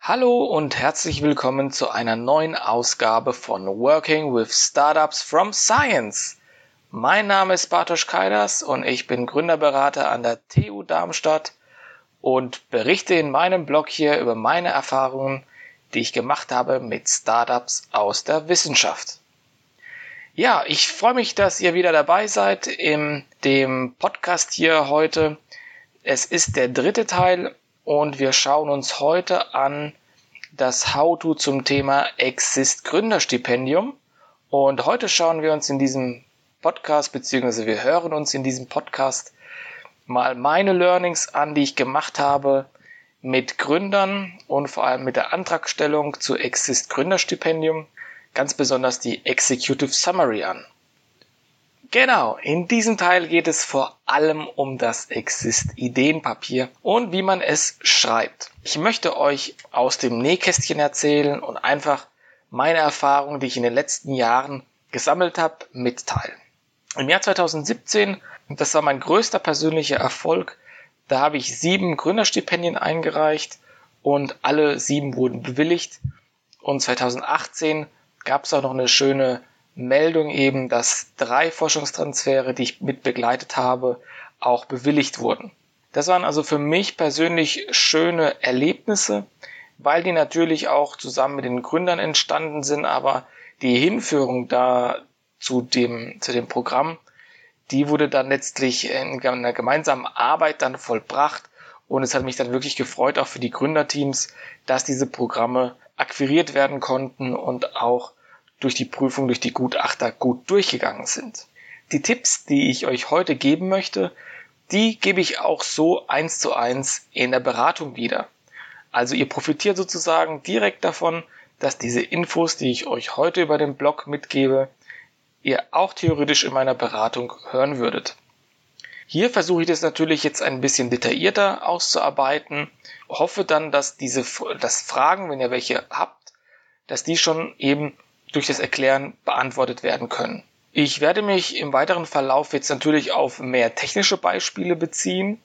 Hallo und herzlich willkommen zu einer neuen Ausgabe von Working with Startups from Science. Mein Name ist Bartosz Kaidas und ich bin Gründerberater an der TU Darmstadt und berichte in meinem Blog hier über meine Erfahrungen, die ich gemacht habe mit Startups aus der Wissenschaft. Ja, ich freue mich, dass ihr wieder dabei seid in dem Podcast hier heute. Es ist der dritte Teil und wir schauen uns heute an das How-To zum Thema Exist Gründerstipendium. Und heute schauen wir uns in diesem Podcast, beziehungsweise wir hören uns in diesem Podcast mal meine Learnings an, die ich gemacht habe mit Gründern und vor allem mit der Antragstellung zu Exist Gründerstipendium, ganz besonders die Executive Summary an. Genau, in diesem Teil geht es vor allem um das Exist-Ideenpapier und wie man es schreibt. Ich möchte euch aus dem Nähkästchen erzählen und einfach meine Erfahrungen, die ich in den letzten Jahren gesammelt habe, mitteilen. Im Jahr 2017, das war mein größter persönlicher Erfolg, da habe ich sieben Gründerstipendien eingereicht und alle sieben wurden bewilligt. Und 2018 gab es auch noch eine schöne Meldung eben, dass drei Forschungstransfere, die ich mit begleitet habe, auch bewilligt wurden. Das waren also für mich persönlich schöne Erlebnisse, weil die natürlich auch zusammen mit den Gründern entstanden sind, aber die Hinführung da zu dem, zu dem Programm, die wurde dann letztlich in einer gemeinsamen Arbeit dann vollbracht und es hat mich dann wirklich gefreut, auch für die Gründerteams, dass diese Programme akquiriert werden konnten und auch durch die Prüfung durch die Gutachter gut durchgegangen sind. Die Tipps, die ich euch heute geben möchte, die gebe ich auch so eins zu eins in der Beratung wieder. Also ihr profitiert sozusagen direkt davon, dass diese Infos, die ich euch heute über den Blog mitgebe, ihr auch theoretisch in meiner Beratung hören würdet. Hier versuche ich das natürlich jetzt ein bisschen detaillierter auszuarbeiten, hoffe dann, dass diese, dass Fragen, wenn ihr welche habt, dass die schon eben durch das Erklären beantwortet werden können. Ich werde mich im weiteren Verlauf jetzt natürlich auf mehr technische Beispiele beziehen,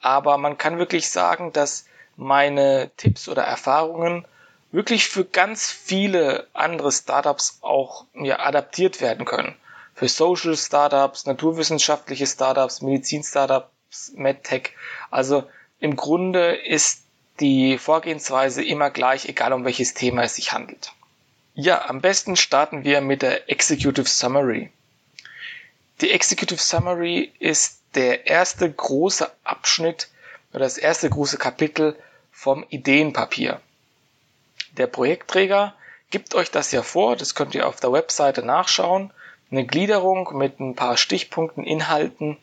aber man kann wirklich sagen, dass meine Tipps oder Erfahrungen wirklich für ganz viele andere Startups auch ja, adaptiert werden können. Für Social Startups, naturwissenschaftliche Startups, Medizin Startups, MedTech. Also im Grunde ist die Vorgehensweise immer gleich, egal um welches Thema es sich handelt. Ja, am besten starten wir mit der Executive Summary. Die Executive Summary ist der erste große Abschnitt oder das erste große Kapitel vom Ideenpapier. Der Projektträger gibt euch das ja vor, das könnt ihr auf der Webseite nachschauen, eine Gliederung mit ein paar Stichpunkten, Inhalten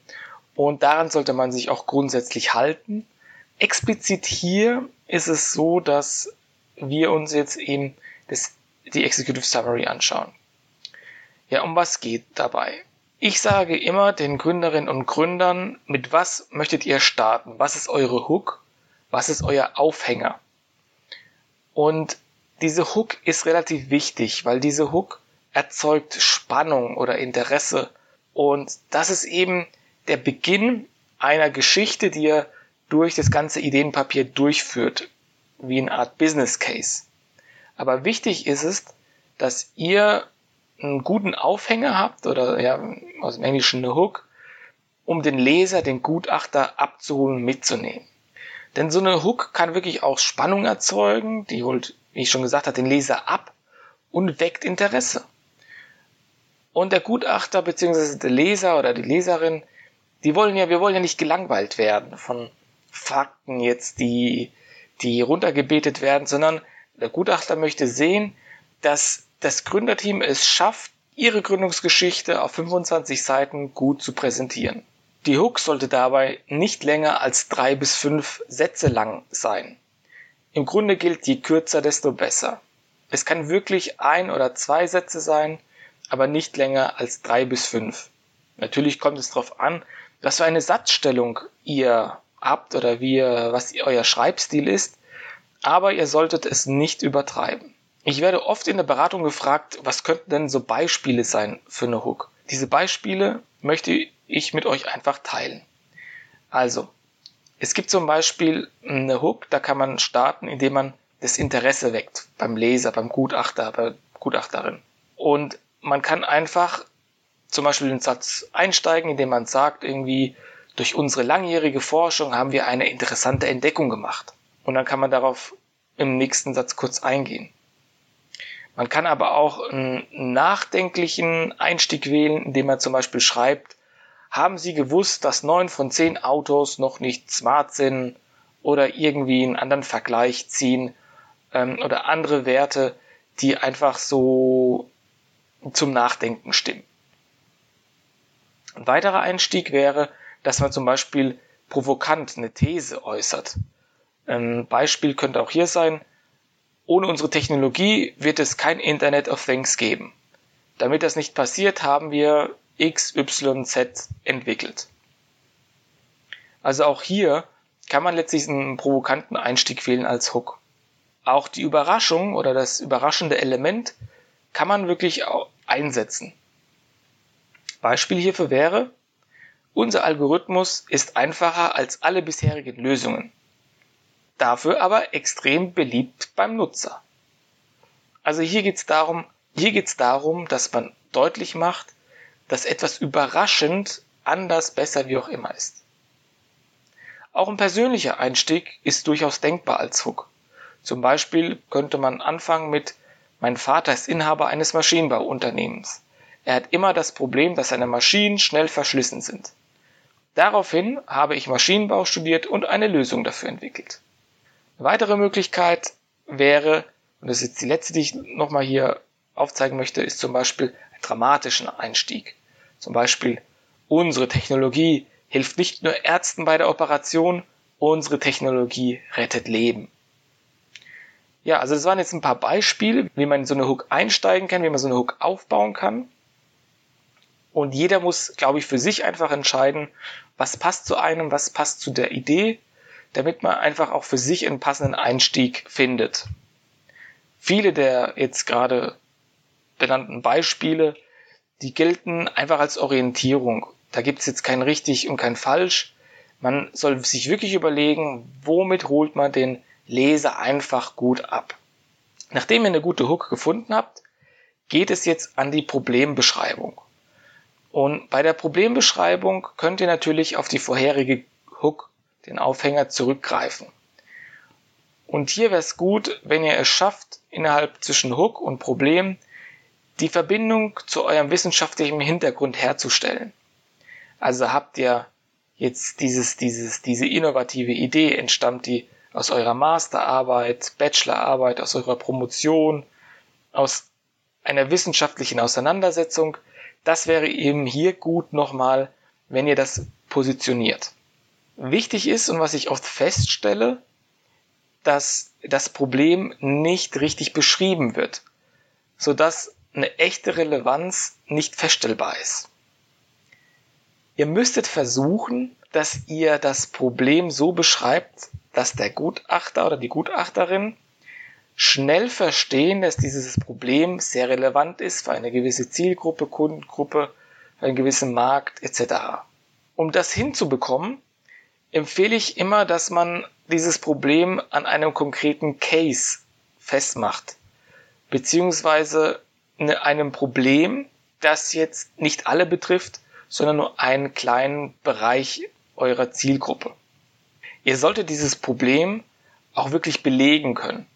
und daran sollte man sich auch grundsätzlich halten. Explizit hier ist es so, dass wir uns jetzt eben das die Executive Summary anschauen. Ja, um was geht dabei? Ich sage immer den Gründerinnen und Gründern, mit was möchtet ihr starten? Was ist eure Hook? Was ist euer Aufhänger? Und diese Hook ist relativ wichtig, weil diese Hook erzeugt Spannung oder Interesse. Und das ist eben der Beginn einer Geschichte, die ihr durch das ganze Ideenpapier durchführt, wie eine Art Business Case. Aber wichtig ist es, dass ihr einen guten Aufhänger habt oder ja, aus dem Englischen eine Hook, um den Leser, den Gutachter abzuholen, mitzunehmen. Denn so eine Hook kann wirklich auch Spannung erzeugen, die holt, wie ich schon gesagt habe, den Leser ab und weckt Interesse. Und der Gutachter bzw. der Leser oder die Leserin, die wollen ja, wir wollen ja nicht gelangweilt werden von Fakten jetzt, die, die runtergebetet werden, sondern der Gutachter möchte sehen, dass das Gründerteam es schafft, ihre Gründungsgeschichte auf 25 Seiten gut zu präsentieren. Die Hook sollte dabei nicht länger als drei bis fünf Sätze lang sein. Im Grunde gilt, je kürzer, desto besser. Es kann wirklich ein oder zwei Sätze sein, aber nicht länger als drei bis fünf. Natürlich kommt es darauf an, was für eine Satzstellung ihr habt oder wie, was euer Schreibstil ist aber ihr solltet es nicht übertreiben. Ich werde oft in der Beratung gefragt, was könnten denn so Beispiele sein für eine Hook? Diese Beispiele möchte ich mit euch einfach teilen. Also, es gibt zum Beispiel eine Hook, da kann man starten, indem man das Interesse weckt beim Leser, beim Gutachter, bei Gutachterin. Und man kann einfach zum Beispiel den Satz einsteigen, indem man sagt, irgendwie, durch unsere langjährige Forschung haben wir eine interessante Entdeckung gemacht. Und dann kann man darauf im nächsten Satz kurz eingehen. Man kann aber auch einen nachdenklichen Einstieg wählen, indem man zum Beispiel schreibt, haben Sie gewusst, dass neun von zehn Autos noch nicht smart sind oder irgendwie einen anderen Vergleich ziehen ähm, oder andere Werte, die einfach so zum Nachdenken stimmen. Ein weiterer Einstieg wäre, dass man zum Beispiel provokant eine These äußert. Ein Beispiel könnte auch hier sein, ohne unsere Technologie wird es kein Internet of Things geben. Damit das nicht passiert, haben wir XYZ entwickelt. Also auch hier kann man letztlich einen provokanten Einstieg wählen als Hook. Auch die Überraschung oder das überraschende Element kann man wirklich einsetzen. Beispiel hierfür wäre, unser Algorithmus ist einfacher als alle bisherigen Lösungen. Dafür aber extrem beliebt beim Nutzer. Also hier geht es darum, hier geht's darum, dass man deutlich macht, dass etwas überraschend, anders, besser, wie auch immer ist. Auch ein persönlicher Einstieg ist durchaus denkbar als Hook. Zum Beispiel könnte man anfangen mit Mein Vater ist Inhaber eines Maschinenbauunternehmens. Er hat immer das Problem, dass seine Maschinen schnell verschlissen sind. Daraufhin habe ich Maschinenbau studiert und eine Lösung dafür entwickelt. Eine weitere Möglichkeit wäre, und das ist jetzt die letzte, die ich nochmal hier aufzeigen möchte, ist zum Beispiel einen dramatischen Einstieg. Zum Beispiel, unsere Technologie hilft nicht nur Ärzten bei der Operation, unsere Technologie rettet Leben. Ja, also das waren jetzt ein paar Beispiele, wie man in so eine Hook einsteigen kann, wie man so eine Hook aufbauen kann. Und jeder muss, glaube ich, für sich einfach entscheiden, was passt zu einem, was passt zu der Idee, damit man einfach auch für sich einen passenden Einstieg findet. Viele der jetzt gerade benannten Beispiele die gelten einfach als Orientierung. Da gibt es jetzt kein richtig und kein falsch. Man soll sich wirklich überlegen, womit holt man den Leser einfach gut ab. Nachdem ihr eine gute Hook gefunden habt, geht es jetzt an die Problembeschreibung. Und bei der Problembeschreibung könnt ihr natürlich auf die vorherige Hook, den Aufhänger, zurückgreifen. Und hier wäre es gut, wenn ihr es schafft, innerhalb zwischen Hook und Problem die Verbindung zu eurem wissenschaftlichen Hintergrund herzustellen. Also habt ihr jetzt dieses, dieses, diese innovative Idee, entstammt die aus eurer Masterarbeit, Bachelorarbeit, aus eurer Promotion, aus einer wissenschaftlichen Auseinandersetzung. Das wäre eben hier gut nochmal, wenn ihr das positioniert. Wichtig ist und was ich oft feststelle, dass das Problem nicht richtig beschrieben wird, sodass eine echte Relevanz nicht feststellbar ist. Ihr müsstet versuchen, dass ihr das Problem so beschreibt, dass der Gutachter oder die Gutachterin schnell verstehen, dass dieses Problem sehr relevant ist für eine gewisse Zielgruppe, Kundengruppe, für einen gewissen Markt etc. Um das hinzubekommen, empfehle ich immer, dass man dieses Problem an einem konkreten Case festmacht, beziehungsweise einem Problem, das jetzt nicht alle betrifft, sondern nur einen kleinen Bereich eurer Zielgruppe. Ihr solltet dieses Problem auch wirklich belegen können.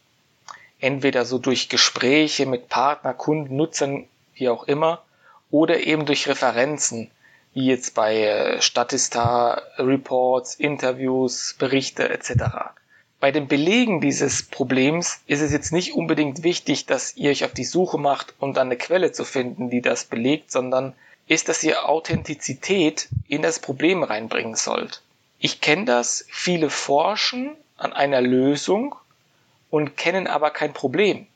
Entweder so durch Gespräche mit Partner, Kunden, Nutzern, wie auch immer, oder eben durch Referenzen, wie jetzt bei äh, Statista, Reports, Interviews, Berichte etc. Bei dem Belegen dieses Problems ist es jetzt nicht unbedingt wichtig, dass ihr euch auf die Suche macht, um dann eine Quelle zu finden, die das belegt, sondern ist, dass ihr Authentizität in das Problem reinbringen sollt. Ich kenne das, viele forschen an einer Lösung und kennen aber kein Problem.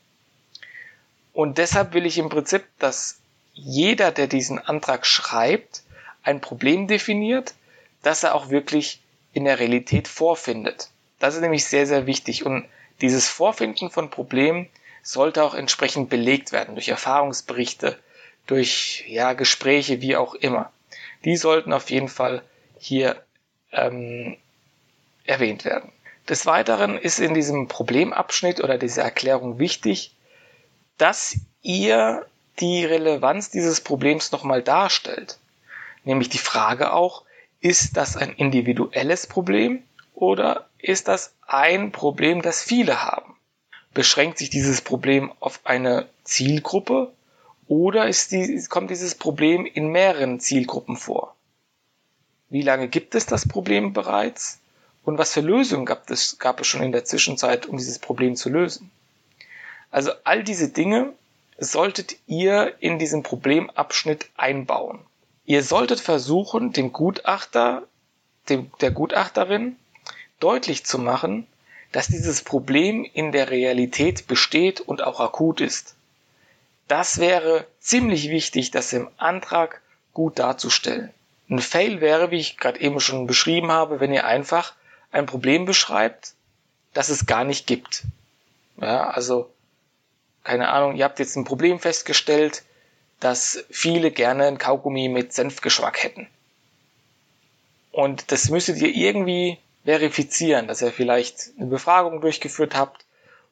Und deshalb will ich im Prinzip, dass jeder, der diesen Antrag schreibt, ein Problem definiert, das er auch wirklich in der Realität vorfindet. Das ist nämlich sehr, sehr wichtig. Und dieses Vorfinden von Problemen sollte auch entsprechend belegt werden durch Erfahrungsberichte, durch ja, Gespräche, wie auch immer. Die sollten auf jeden Fall hier ähm, erwähnt werden. Des Weiteren ist in diesem Problemabschnitt oder dieser Erklärung wichtig, dass ihr die Relevanz dieses Problems nochmal darstellt. Nämlich die Frage auch, ist das ein individuelles Problem oder ist das ein Problem, das viele haben? Beschränkt sich dieses Problem auf eine Zielgruppe oder ist die, kommt dieses Problem in mehreren Zielgruppen vor? Wie lange gibt es das Problem bereits? Und was für Lösungen gab es, gab es schon in der Zwischenzeit, um dieses Problem zu lösen? Also all diese Dinge solltet ihr in diesem Problemabschnitt einbauen. Ihr solltet versuchen, dem Gutachter, dem, der Gutachterin deutlich zu machen, dass dieses Problem in der Realität besteht und auch akut ist. Das wäre ziemlich wichtig, das im Antrag gut darzustellen. Ein Fail wäre, wie ich gerade eben schon beschrieben habe, wenn ihr einfach ein Problem beschreibt, das es gar nicht gibt. Ja, also, keine Ahnung, ihr habt jetzt ein Problem festgestellt, dass viele gerne ein Kaugummi mit Senfgeschmack hätten. Und das müsstet ihr irgendwie verifizieren, dass ihr vielleicht eine Befragung durchgeführt habt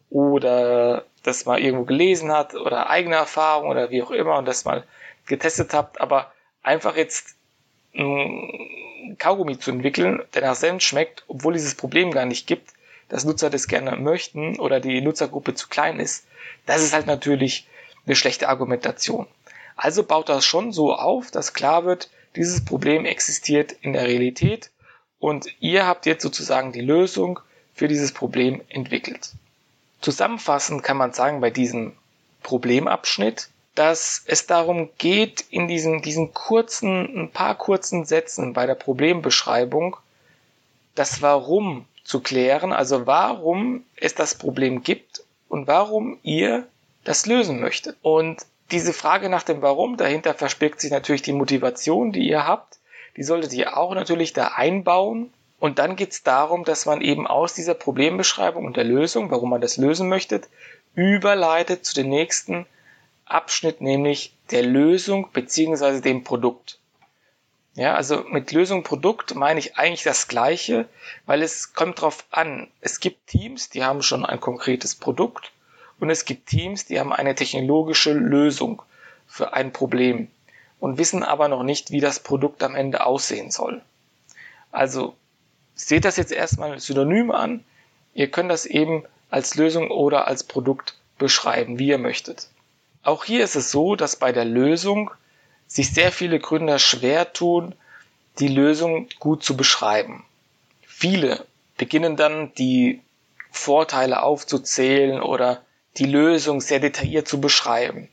oder das mal irgendwo gelesen hat oder eigene Erfahrung oder wie auch immer und das mal getestet habt, aber einfach jetzt ein Kaugummi zu entwickeln, der nach Senf schmeckt, obwohl dieses Problem gar nicht gibt, dass Nutzer das gerne möchten oder die Nutzergruppe zu klein ist, das ist halt natürlich eine schlechte Argumentation. Also baut das schon so auf, dass klar wird, dieses Problem existiert in der Realität und ihr habt jetzt sozusagen die Lösung für dieses Problem entwickelt. Zusammenfassend kann man sagen bei diesem Problemabschnitt, dass es darum geht, in diesen, diesen kurzen, ein paar kurzen Sätzen bei der Problembeschreibung das Warum zu klären, also warum es das Problem gibt und warum ihr das lösen möchtet. Und diese Frage nach dem Warum, dahinter verspirkt sich natürlich die Motivation, die ihr habt. Die solltet ihr auch natürlich da einbauen. Und dann geht es darum, dass man eben aus dieser Problembeschreibung und der Lösung, warum man das lösen möchte, überleitet zu dem nächsten Abschnitt, nämlich der Lösung beziehungsweise dem Produkt. Ja, also mit Lösung Produkt meine ich eigentlich das Gleiche, weil es kommt drauf an. Es gibt Teams, die haben schon ein konkretes Produkt und es gibt Teams, die haben eine technologische Lösung für ein Problem und wissen aber noch nicht, wie das Produkt am Ende aussehen soll. Also seht das jetzt erstmal synonym an. Ihr könnt das eben als Lösung oder als Produkt beschreiben, wie ihr möchtet. Auch hier ist es so, dass bei der Lösung sich sehr viele Gründer schwer tun, die Lösung gut zu beschreiben. Viele beginnen dann die Vorteile aufzuzählen oder die Lösung sehr detailliert zu beschreiben.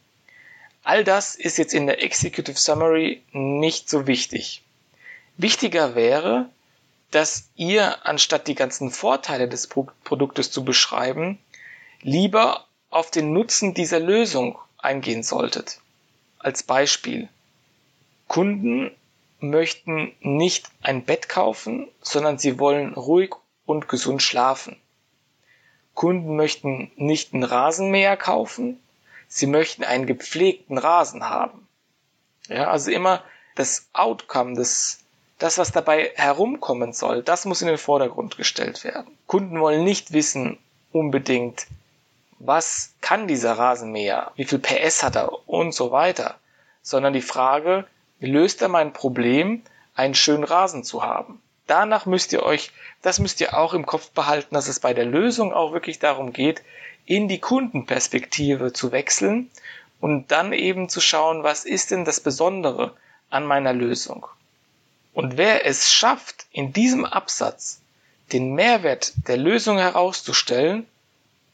All das ist jetzt in der Executive Summary nicht so wichtig. Wichtiger wäre, dass ihr, anstatt die ganzen Vorteile des Produktes zu beschreiben, lieber auf den Nutzen dieser Lösung eingehen solltet. Als Beispiel. Kunden möchten nicht ein Bett kaufen, sondern sie wollen ruhig und gesund schlafen. Kunden möchten nicht einen Rasenmäher kaufen, sie möchten einen gepflegten Rasen haben. Ja, also immer das Outcome, das, das, was dabei herumkommen soll, das muss in den Vordergrund gestellt werden. Kunden wollen nicht wissen unbedingt, was kann dieser Rasenmäher, wie viel PS hat er und so weiter, sondern die Frage, löst er mein Problem, einen schönen Rasen zu haben? danach müsst ihr euch, das müsst ihr auch im Kopf behalten, dass es bei der Lösung auch wirklich darum geht, in die Kundenperspektive zu wechseln und dann eben zu schauen, was ist denn das Besondere an meiner Lösung. Und wer es schafft, in diesem Absatz den Mehrwert der Lösung herauszustellen,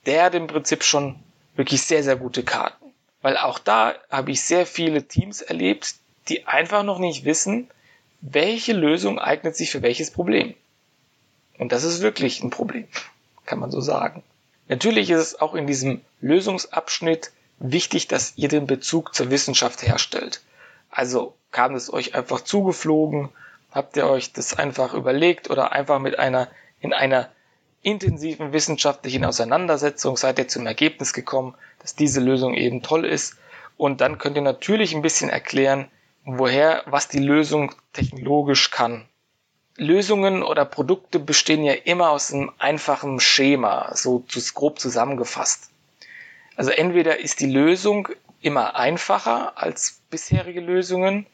der hat im Prinzip schon wirklich sehr, sehr gute Karten. Weil auch da habe ich sehr viele Teams erlebt, die einfach noch nicht wissen, welche Lösung eignet sich für welches Problem. Und das ist wirklich ein Problem, kann man so sagen. Natürlich ist es auch in diesem Lösungsabschnitt wichtig, dass ihr den Bezug zur Wissenschaft herstellt. Also kam es euch einfach zugeflogen, habt ihr euch das einfach überlegt oder einfach mit einer in einer intensiven wissenschaftlichen Auseinandersetzung seid ihr zum Ergebnis gekommen, dass diese Lösung eben toll ist. Und dann könnt ihr natürlich ein bisschen erklären, woher, was die Lösung technologisch kann. Lösungen oder Produkte bestehen ja immer aus einem einfachen Schema, so grob zusammengefasst. Also entweder ist die Lösung immer einfacher als bisherige Lösungen,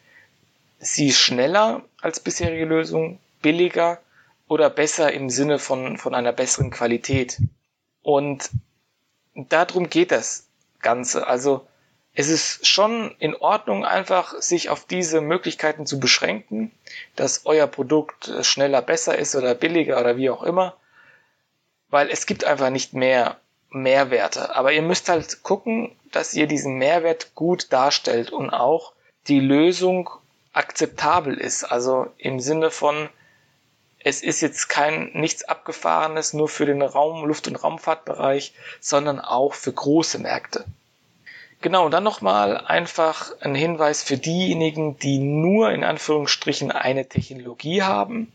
sie schneller als bisherige Lösungen, billiger oder besser im Sinne von, von einer besseren Qualität. Und darum geht das Ganze. Also es ist schon in Ordnung, einfach sich auf diese Möglichkeiten zu beschränken, dass euer Produkt schneller besser ist oder billiger oder wie auch immer, weil es gibt einfach nicht mehr Mehrwerte. Aber ihr müsst halt gucken, dass ihr diesen Mehrwert gut darstellt und auch die Lösung akzeptabel ist. Also im Sinne von, es ist jetzt kein nichts abgefahrenes nur für den Raum, Luft- und Raumfahrtbereich, sondern auch für große Märkte. Genau, und dann nochmal einfach ein Hinweis für diejenigen, die nur in Anführungsstrichen eine Technologie haben.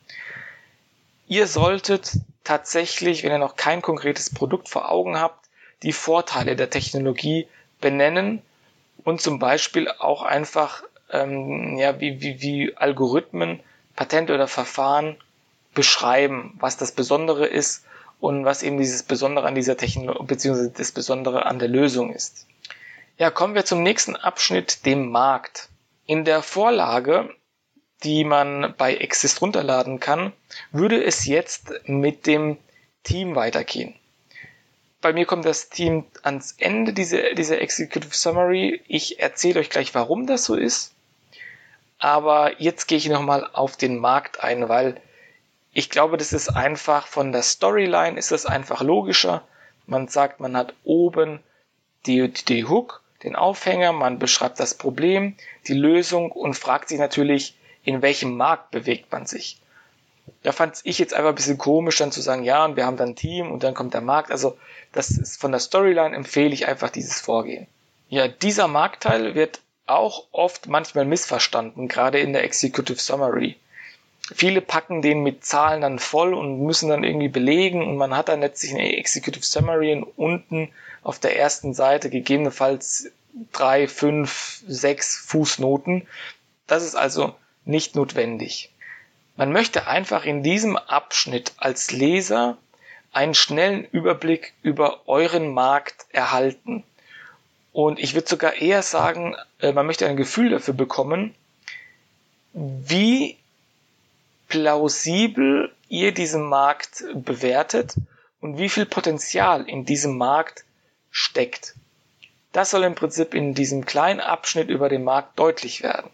Ihr solltet tatsächlich, wenn ihr noch kein konkretes Produkt vor Augen habt, die Vorteile der Technologie benennen und zum Beispiel auch einfach ähm, ja, wie, wie, wie Algorithmen, Patente oder Verfahren beschreiben, was das Besondere ist und was eben dieses Besondere an dieser Technologie beziehungsweise das Besondere an der Lösung ist. Ja, kommen wir zum nächsten Abschnitt, dem Markt. In der Vorlage, die man bei Exist runterladen kann, würde es jetzt mit dem Team weitergehen. Bei mir kommt das Team ans Ende dieser, dieser Executive Summary. Ich erzähle euch gleich, warum das so ist. Aber jetzt gehe ich nochmal auf den Markt ein, weil ich glaube, das ist einfach von der Storyline ist das einfach logischer. Man sagt, man hat oben die, die Hook den Aufhänger, man beschreibt das Problem, die Lösung und fragt sich natürlich, in welchem Markt bewegt man sich. Da fand ich jetzt einfach ein bisschen komisch, dann zu sagen, ja, und wir haben dann ein Team und dann kommt der Markt. Also das ist von der Storyline empfehle ich einfach dieses Vorgehen. Ja, dieser Marktteil wird auch oft manchmal missverstanden, gerade in der Executive Summary. Viele packen den mit Zahlen dann voll und müssen dann irgendwie belegen und man hat dann letztlich eine Executive Summary und unten auf der ersten Seite gegebenenfalls drei, fünf, sechs Fußnoten. Das ist also nicht notwendig. Man möchte einfach in diesem Abschnitt als Leser einen schnellen Überblick über euren Markt erhalten. Und ich würde sogar eher sagen, äh, man möchte ein Gefühl dafür bekommen, wie plausibel ihr diesen Markt bewertet und wie viel Potenzial in diesem Markt steckt. Das soll im Prinzip in diesem kleinen Abschnitt über den Markt deutlich werden.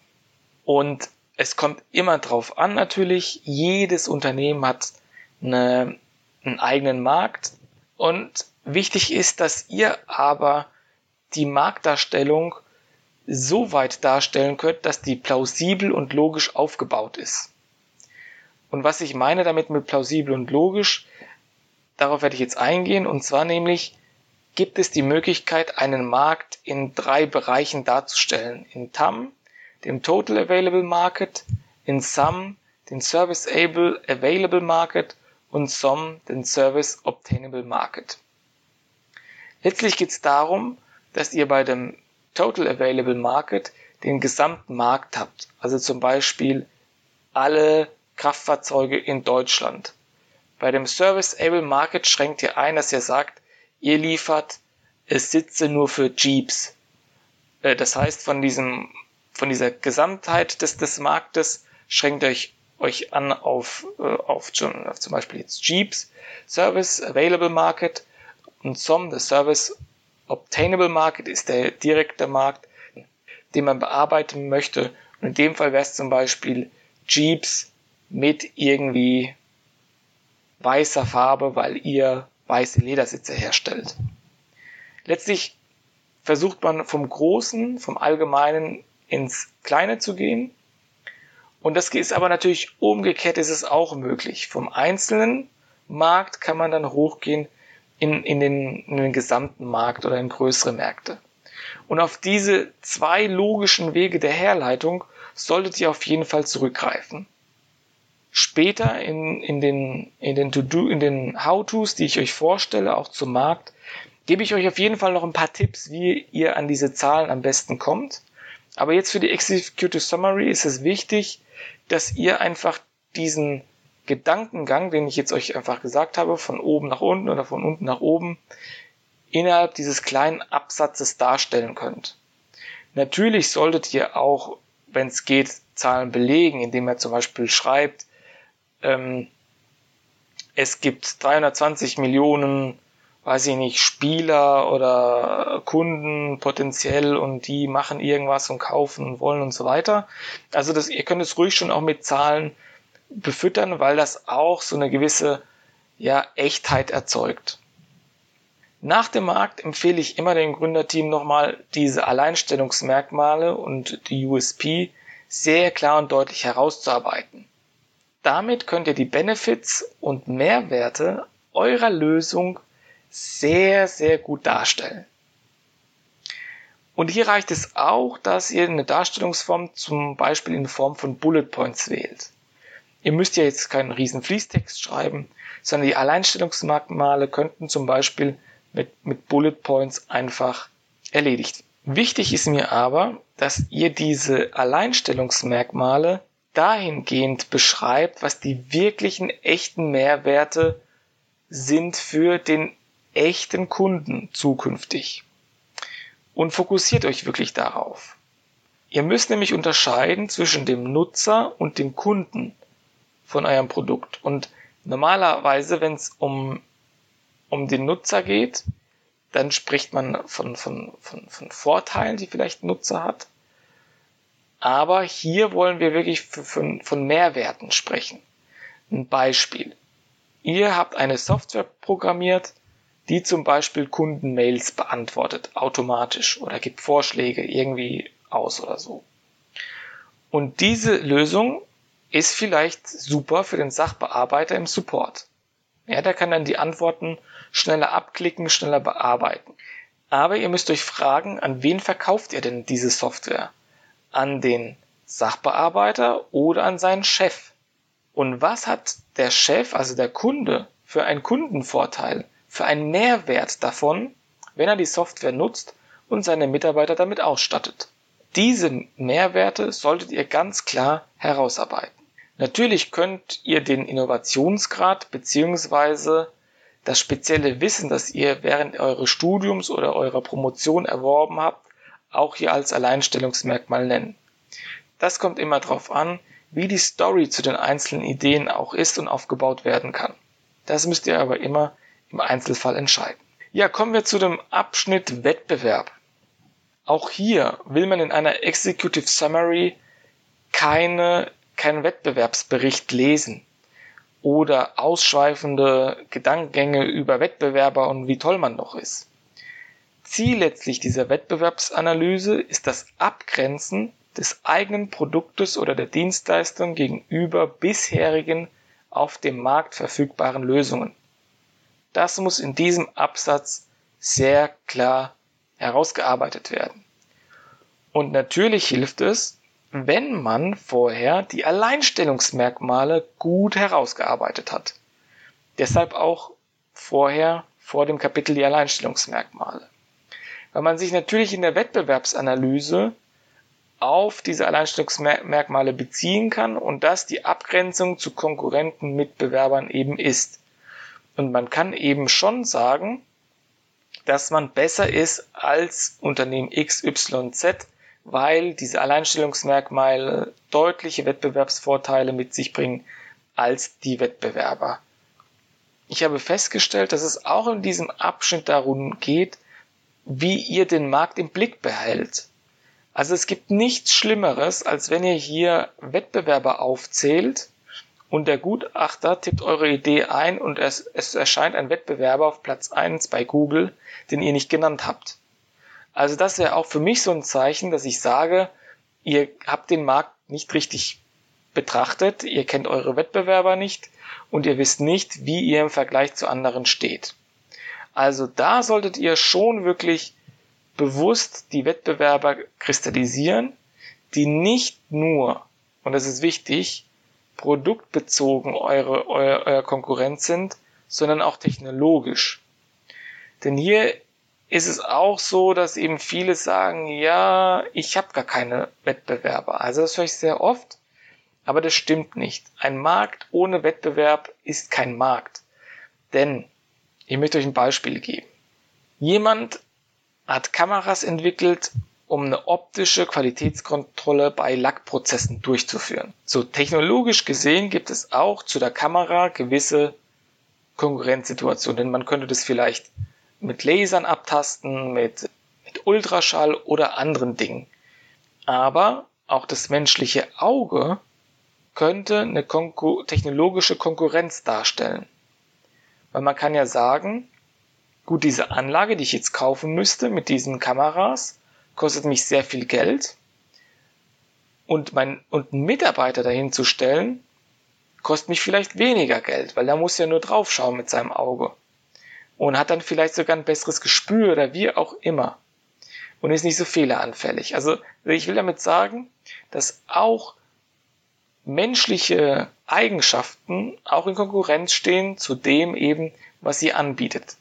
Und es kommt immer drauf an, natürlich, jedes Unternehmen hat eine, einen eigenen Markt und wichtig ist, dass ihr aber die Marktdarstellung so weit darstellen könnt, dass die plausibel und logisch aufgebaut ist. Und was ich meine damit mit plausibel und logisch, darauf werde ich jetzt eingehen, und zwar nämlich, gibt es die Möglichkeit, einen Markt in drei Bereichen darzustellen. In TAM, dem Total Available Market, in SUM, den Service Able Available Market und SOM, den Service Obtainable Market. Letztlich geht es darum, dass ihr bei dem Total Available Market den gesamten Markt habt. Also zum Beispiel alle Kraftfahrzeuge in Deutschland. Bei dem Service Able Market schränkt ihr ein, dass ihr sagt, ihr liefert Sitze nur für Jeeps. Äh, das heißt, von diesem, von dieser Gesamtheit des, des Marktes schränkt euch euch an auf, äh, auf, auf zum Beispiel jetzt Jeeps, Service Available Market und SOM, der Service Obtainable Market ist der direkte Markt, den man bearbeiten möchte. Und in dem Fall wäre es zum Beispiel Jeeps mit irgendwie weißer Farbe, weil ihr weiße Ledersitze herstellt. Letztlich versucht man vom Großen, vom Allgemeinen ins Kleine zu gehen. Und das ist aber natürlich umgekehrt ist es auch möglich. Vom einzelnen Markt kann man dann hochgehen in, in, den, in den gesamten Markt oder in größere Märkte. Und auf diese zwei logischen Wege der Herleitung solltet ihr auf jeden Fall zurückgreifen. Später in, in den, in den To-Do, in den How-Tos, die ich euch vorstelle, auch zum Markt, gebe ich euch auf jeden Fall noch ein paar Tipps, wie ihr an diese Zahlen am besten kommt. Aber jetzt für die Executive Summary ist es wichtig, dass ihr einfach diesen Gedankengang, den ich jetzt euch einfach gesagt habe, von oben nach unten oder von unten nach oben, innerhalb dieses kleinen Absatzes darstellen könnt. Natürlich solltet ihr auch, wenn es geht, Zahlen belegen, indem ihr zum Beispiel schreibt, ähm, es gibt 320 Millionen, weiß ich nicht, Spieler oder Kunden potenziell und die machen irgendwas und kaufen und wollen und so weiter. Also das, ihr könnt es ruhig schon auch mit Zahlen befüttern, weil das auch so eine gewisse ja, Echtheit erzeugt. Nach dem Markt empfehle ich immer dem Gründerteam nochmal diese Alleinstellungsmerkmale und die USP sehr klar und deutlich herauszuarbeiten. Damit könnt ihr die Benefits und Mehrwerte eurer Lösung sehr, sehr gut darstellen. Und hier reicht es auch, dass ihr eine Darstellungsform zum Beispiel in Form von Bullet Points wählt. Ihr müsst ja jetzt keinen riesen Fließtext schreiben, sondern die Alleinstellungsmerkmale könnten zum Beispiel mit, mit Bullet Points einfach erledigt. Wichtig ist mir aber, dass ihr diese Alleinstellungsmerkmale dahingehend beschreibt, was die wirklichen echten Mehrwerte sind für den echten Kunden zukünftig. Und fokussiert euch wirklich darauf. Ihr müsst nämlich unterscheiden zwischen dem Nutzer und dem Kunden von eurem Produkt. Und normalerweise, wenn es um, um den Nutzer geht, dann spricht man von, von, von, von Vorteilen, die vielleicht Nutzer hat. Aber hier wollen wir wirklich von, von Mehrwerten sprechen. Ein Beispiel. Ihr habt eine Software programmiert, die zum Beispiel Kundenmails beantwortet, automatisch oder gibt Vorschläge irgendwie aus oder so. Und diese Lösung ist vielleicht super für den Sachbearbeiter im Support. Ja, der kann dann die Antworten schneller abklicken, schneller bearbeiten. Aber ihr müsst euch fragen, an wen verkauft ihr denn diese Software? An den Sachbearbeiter oder an seinen Chef. Und was hat der Chef, also der Kunde, für einen Kundenvorteil, für einen Mehrwert davon, wenn er die Software nutzt und seine Mitarbeiter damit ausstattet? Diese Mehrwerte solltet ihr ganz klar herausarbeiten. Natürlich könnt ihr den Innovationsgrad beziehungsweise das spezielle Wissen, das ihr während eures Studiums oder eurer Promotion erworben habt, auch hier als Alleinstellungsmerkmal nennen. Das kommt immer darauf an, wie die Story zu den einzelnen Ideen auch ist und aufgebaut werden kann. Das müsst ihr aber immer im Einzelfall entscheiden. Ja, kommen wir zu dem Abschnitt Wettbewerb. Auch hier will man in einer Executive Summary keine, keinen Wettbewerbsbericht lesen oder ausschweifende Gedankengänge über Wettbewerber und wie toll man doch ist. Ziel letztlich dieser Wettbewerbsanalyse ist das Abgrenzen des eigenen Produktes oder der Dienstleistung gegenüber bisherigen auf dem Markt verfügbaren Lösungen. Das muss in diesem Absatz sehr klar herausgearbeitet werden. Und natürlich hilft es, wenn man vorher die Alleinstellungsmerkmale gut herausgearbeitet hat. Deshalb auch vorher vor dem Kapitel die Alleinstellungsmerkmale weil man sich natürlich in der Wettbewerbsanalyse auf diese Alleinstellungsmerkmale beziehen kann und das die Abgrenzung zu Konkurrenten, Mitbewerbern eben ist. Und man kann eben schon sagen, dass man besser ist als Unternehmen XYZ, weil diese Alleinstellungsmerkmale deutliche Wettbewerbsvorteile mit sich bringen als die Wettbewerber. Ich habe festgestellt, dass es auch in diesem Abschnitt darum geht, wie ihr den Markt im Blick behält. Also es gibt nichts Schlimmeres, als wenn ihr hier Wettbewerber aufzählt und der Gutachter tippt eure Idee ein und es, es erscheint ein Wettbewerber auf Platz eins bei Google, den ihr nicht genannt habt. Also das wäre auch für mich so ein Zeichen, dass ich sage, ihr habt den Markt nicht richtig betrachtet, ihr kennt eure Wettbewerber nicht und ihr wisst nicht, wie ihr im Vergleich zu anderen steht. Also da solltet ihr schon wirklich bewusst die Wettbewerber kristallisieren, die nicht nur, und das ist wichtig, produktbezogen eure, euer, euer Konkurrent sind, sondern auch technologisch. Denn hier ist es auch so, dass eben viele sagen, ja, ich habe gar keine Wettbewerber. Also das höre ich sehr oft, aber das stimmt nicht. Ein Markt ohne Wettbewerb ist kein Markt. Denn, ich möchte euch ein Beispiel geben. Jemand hat Kameras entwickelt, um eine optische Qualitätskontrolle bei Lackprozessen durchzuführen. So technologisch gesehen gibt es auch zu der Kamera gewisse Konkurrenzsituationen, denn man könnte das vielleicht mit Lasern abtasten, mit, mit Ultraschall oder anderen Dingen. Aber auch das menschliche Auge könnte eine Konkur technologische Konkurrenz darstellen. Weil man kann ja sagen, gut, diese Anlage, die ich jetzt kaufen müsste mit diesen Kameras, kostet mich sehr viel Geld. Und, mein, und einen Mitarbeiter dahin zu stellen, kostet mich vielleicht weniger Geld, weil er muss ja nur draufschauen mit seinem Auge. Und hat dann vielleicht sogar ein besseres Gespür oder wie auch immer. Und ist nicht so fehleranfällig. Also ich will damit sagen, dass auch menschliche Eigenschaften auch in Konkurrenz stehen zu dem eben, was sie anbietet.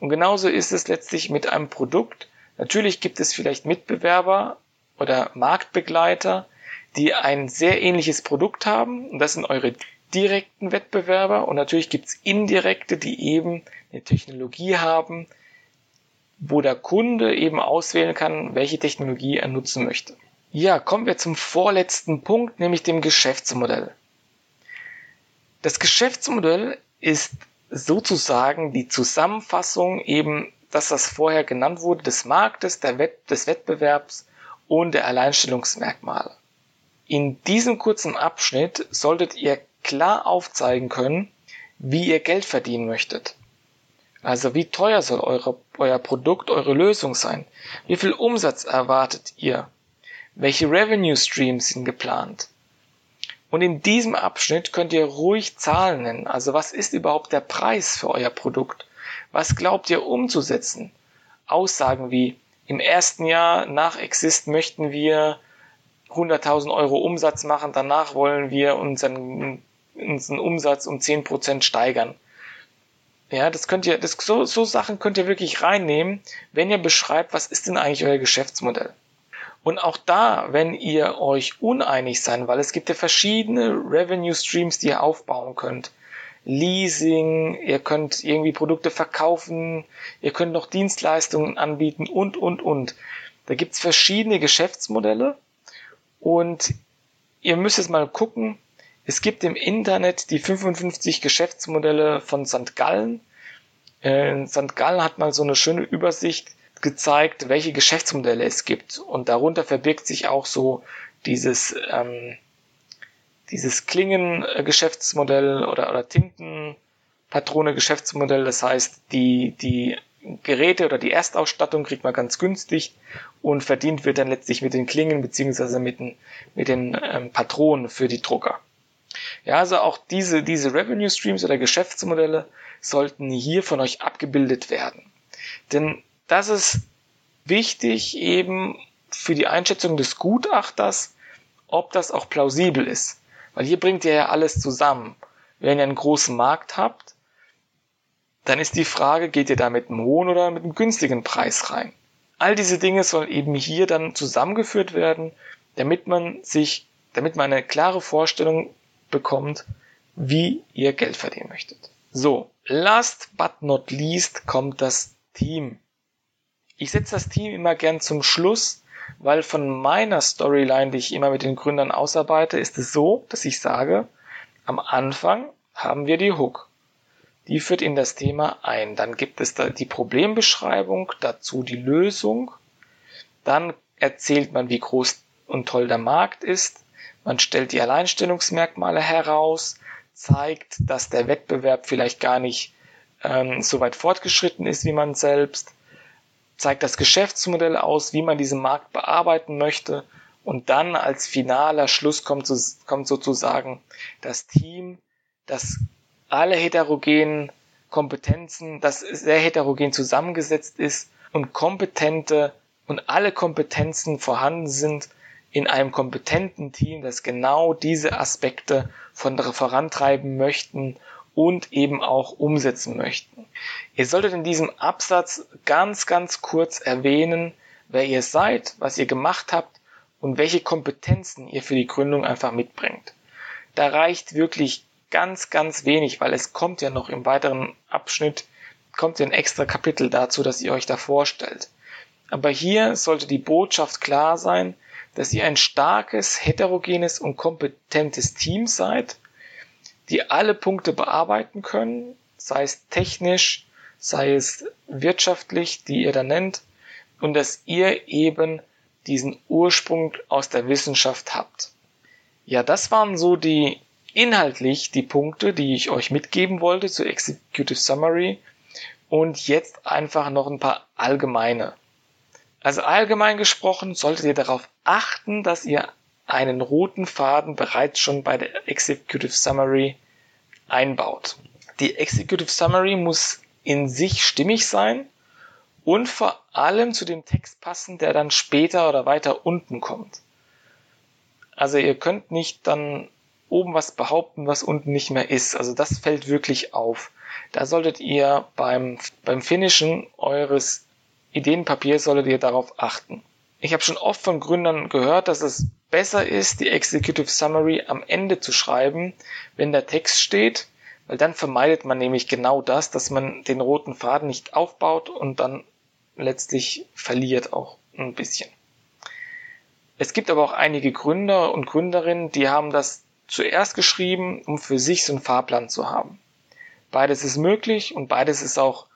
Und genauso ist es letztlich mit einem Produkt, Natürlich gibt es vielleicht Mitbewerber oder Marktbegleiter, die ein sehr ähnliches Produkt haben. Und das sind eure direkten Wettbewerber. Und natürlich gibt es indirekte, die eben eine Technologie haben, wo der Kunde eben auswählen kann, welche Technologie er nutzen möchte. Ja, kommen wir zum vorletzten Punkt, nämlich dem Geschäftsmodell. Das Geschäftsmodell ist sozusagen die Zusammenfassung eben dass das vorher genannt wurde, des Marktes, Wett des Wettbewerbs und der Alleinstellungsmerkmale. In diesem kurzen Abschnitt solltet ihr klar aufzeigen können, wie ihr Geld verdienen möchtet. Also wie teuer soll eure, euer Produkt, eure Lösung sein? Wie viel Umsatz erwartet ihr? Welche Revenue Streams sind geplant? Und in diesem Abschnitt könnt ihr ruhig Zahlen nennen. Also was ist überhaupt der Preis für euer Produkt? Was glaubt ihr umzusetzen? Aussagen wie, im ersten Jahr nach Exist möchten wir 100.000 Euro Umsatz machen, danach wollen wir unseren, unseren Umsatz um 10% steigern. Ja, das könnt ihr, das, so, so Sachen könnt ihr wirklich reinnehmen, wenn ihr beschreibt, was ist denn eigentlich euer Geschäftsmodell. Und auch da, wenn ihr euch uneinig seid, weil es gibt ja verschiedene Revenue Streams, die ihr aufbauen könnt. Leasing, ihr könnt irgendwie Produkte verkaufen, ihr könnt noch Dienstleistungen anbieten und, und, und. Da gibt's verschiedene Geschäftsmodelle und ihr müsst jetzt mal gucken, es gibt im Internet die 55 Geschäftsmodelle von St. Gallen. Äh, St. Gallen hat mal so eine schöne Übersicht gezeigt, welche Geschäftsmodelle es gibt. Und darunter verbirgt sich auch so dieses ähm, dieses Klingen-Geschäftsmodell oder, oder Tintenpatrone-Geschäftsmodell. Das heißt, die, die Geräte oder die Erstausstattung kriegt man ganz günstig und verdient wird dann letztlich mit den Klingen beziehungsweise mit den, mit den ähm, Patronen für die Drucker. Ja, also auch diese, diese Revenue Streams oder Geschäftsmodelle sollten hier von euch abgebildet werden. Denn das ist wichtig eben für die Einschätzung des Gutachters, ob das auch plausibel ist. Weil hier bringt ihr ja alles zusammen. Wenn ihr einen großen Markt habt, dann ist die Frage, geht ihr da mit einem hohen oder mit einem günstigen Preis rein? All diese Dinge sollen eben hier dann zusammengeführt werden, damit man sich, damit man eine klare Vorstellung bekommt, wie ihr Geld verdienen möchtet. So, last but not least kommt das Team. Ich setze das Team immer gern zum Schluss, weil von meiner Storyline, die ich immer mit den Gründern ausarbeite, ist es so, dass ich sage, am Anfang haben wir die Hook. Die führt in das Thema ein. Dann gibt es da die Problembeschreibung, dazu die Lösung. Dann erzählt man, wie groß und toll der Markt ist. Man stellt die Alleinstellungsmerkmale heraus, zeigt, dass der Wettbewerb vielleicht gar nicht ähm, so weit fortgeschritten ist wie man selbst zeigt das Geschäftsmodell aus, wie man diesen Markt bearbeiten möchte. Und dann als finaler Schluss kommt, kommt sozusagen das Team, das alle heterogenen Kompetenzen, das sehr heterogen zusammengesetzt ist und kompetente und alle Kompetenzen vorhanden sind in einem kompetenten Team, das genau diese Aspekte von vorantreiben möchten und eben auch umsetzen möchten. Ihr solltet in diesem Absatz ganz, ganz kurz erwähnen, wer ihr seid, was ihr gemacht habt und welche Kompetenzen ihr für die Gründung einfach mitbringt. Da reicht wirklich ganz, ganz wenig, weil es kommt ja noch im weiteren Abschnitt, kommt ja ein extra Kapitel dazu, dass ihr euch da vorstellt. Aber hier sollte die Botschaft klar sein, dass ihr ein starkes, heterogenes und kompetentes Team seid, die alle Punkte bearbeiten können, sei es technisch, sei es wirtschaftlich, die ihr da nennt, und dass ihr eben diesen Ursprung aus der Wissenschaft habt. Ja, das waren so die inhaltlich die Punkte, die ich euch mitgeben wollte zur Executive Summary und jetzt einfach noch ein paar allgemeine. Also allgemein gesprochen solltet ihr darauf achten, dass ihr einen roten Faden bereits schon bei der Executive Summary einbaut. Die Executive Summary muss in sich stimmig sein und vor allem zu dem Text passen, der dann später oder weiter unten kommt. Also ihr könnt nicht dann oben was behaupten, was unten nicht mehr ist. Also das fällt wirklich auf. Da solltet ihr beim, beim Finishen eures Ideenpapiers solltet ihr darauf achten. Ich habe schon oft von Gründern gehört, dass es besser ist, die Executive Summary am Ende zu schreiben, wenn der Text steht, weil dann vermeidet man nämlich genau das, dass man den roten Faden nicht aufbaut und dann letztlich verliert auch ein bisschen. Es gibt aber auch einige Gründer und Gründerinnen, die haben das zuerst geschrieben, um für sich so einen Fahrplan zu haben. Beides ist möglich und beides ist auch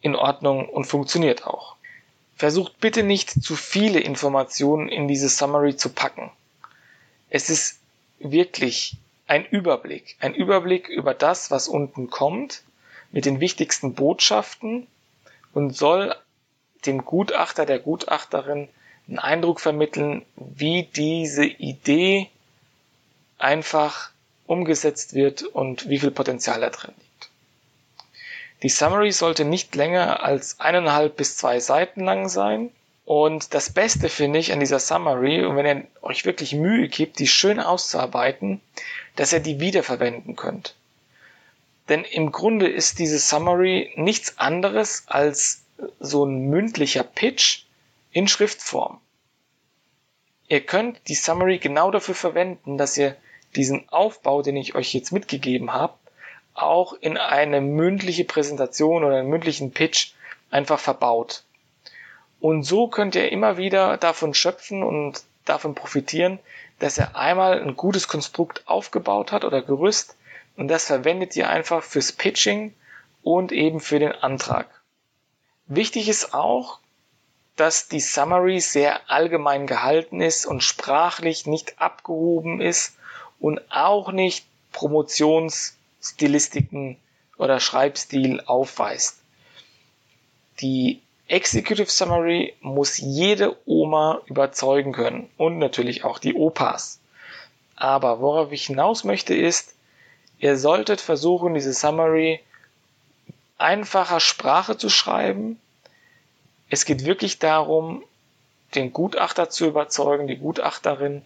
in Ordnung und funktioniert auch. Versucht bitte nicht zu viele Informationen in diese Summary zu packen. Es ist wirklich ein Überblick, ein Überblick über das, was unten kommt, mit den wichtigsten Botschaften und soll dem Gutachter, der Gutachterin einen Eindruck vermitteln, wie diese Idee einfach umgesetzt wird und wie viel Potenzial da drin liegt. Die Summary sollte nicht länger als eineinhalb bis zwei Seiten lang sein. Und das Beste finde ich an dieser Summary, und wenn ihr euch wirklich Mühe gibt, die schön auszuarbeiten, dass ihr die wiederverwenden könnt. Denn im Grunde ist diese Summary nichts anderes als so ein mündlicher Pitch in Schriftform. Ihr könnt die Summary genau dafür verwenden, dass ihr diesen Aufbau, den ich euch jetzt mitgegeben habe, auch in eine mündliche Präsentation oder einen mündlichen Pitch einfach verbaut. Und so könnt ihr immer wieder davon schöpfen und davon profitieren, dass er einmal ein gutes Konstrukt aufgebaut hat oder Gerüst und das verwendet ihr einfach fürs Pitching und eben für den Antrag. Wichtig ist auch, dass die Summary sehr allgemein gehalten ist und sprachlich nicht abgehoben ist und auch nicht Promotionsstilistiken oder Schreibstil aufweist. Die Executive Summary muss jede Oma überzeugen können und natürlich auch die Opas. Aber worauf ich hinaus möchte ist, ihr solltet versuchen, diese Summary einfacher Sprache zu schreiben. Es geht wirklich darum, den Gutachter zu überzeugen, die Gutachterin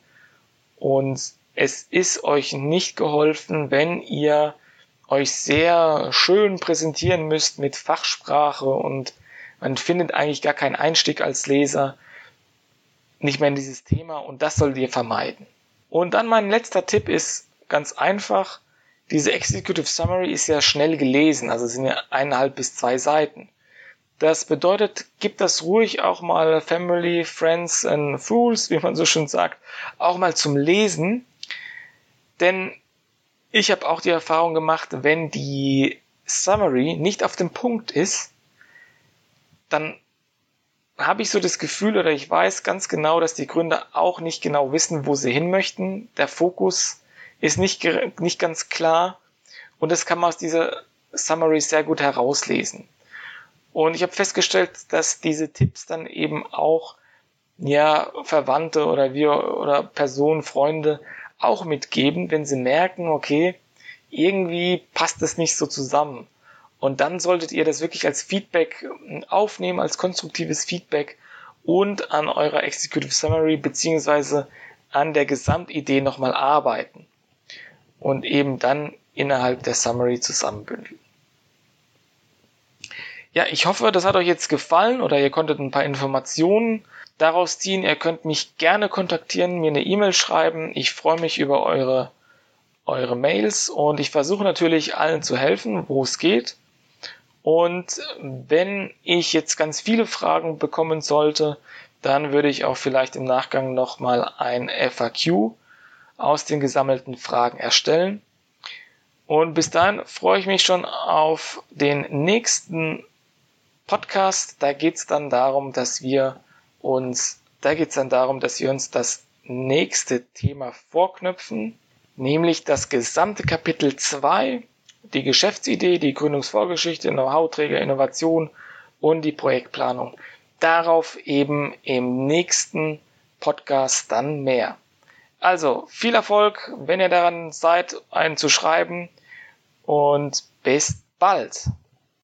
und es ist euch nicht geholfen, wenn ihr euch sehr schön präsentieren müsst mit Fachsprache und man findet eigentlich gar keinen Einstieg als Leser nicht mehr in dieses Thema und das solltet ihr vermeiden. Und dann mein letzter Tipp ist ganz einfach. Diese Executive Summary ist ja schnell gelesen, also sind ja eineinhalb bis zwei Seiten. Das bedeutet, gibt das ruhig auch mal Family, Friends and Fools, wie man so schön sagt, auch mal zum Lesen denn ich habe auch die Erfahrung gemacht, wenn die Summary nicht auf dem Punkt ist, dann habe ich so das Gefühl oder ich weiß ganz genau, dass die Gründer auch nicht genau wissen, wo sie hin möchten. Der Fokus ist nicht, nicht ganz klar und das kann man aus dieser Summary sehr gut herauslesen. Und ich habe festgestellt, dass diese Tipps dann eben auch ja Verwandte oder wir oder Personen, Freunde auch mitgeben, wenn sie merken, okay, irgendwie passt es nicht so zusammen. Und dann solltet ihr das wirklich als Feedback ähm, aufnehmen, als konstruktives Feedback und an eurer Executive Summary beziehungsweise an der Gesamtidee nochmal arbeiten und eben dann innerhalb der Summary zusammenbündeln. Ja, ich hoffe, das hat euch jetzt gefallen oder ihr konntet ein paar Informationen daraus ziehen. Ihr könnt mich gerne kontaktieren, mir eine E-Mail schreiben. Ich freue mich über eure, eure Mails und ich versuche natürlich allen zu helfen, wo es geht. Und wenn ich jetzt ganz viele Fragen bekommen sollte, dann würde ich auch vielleicht im Nachgang nochmal ein FAQ aus den gesammelten Fragen erstellen. Und bis dahin freue ich mich schon auf den nächsten Podcast. Da geht es dann darum, dass wir uns, da geht es dann darum, dass wir uns das nächste Thema vorknüpfen, nämlich das gesamte Kapitel 2, die Geschäftsidee, die Gründungsvorgeschichte, Know-how-Träger, Innovation und die Projektplanung. Darauf eben im nächsten Podcast dann mehr. Also viel Erfolg, wenn ihr daran seid, einen zu schreiben und bis bald.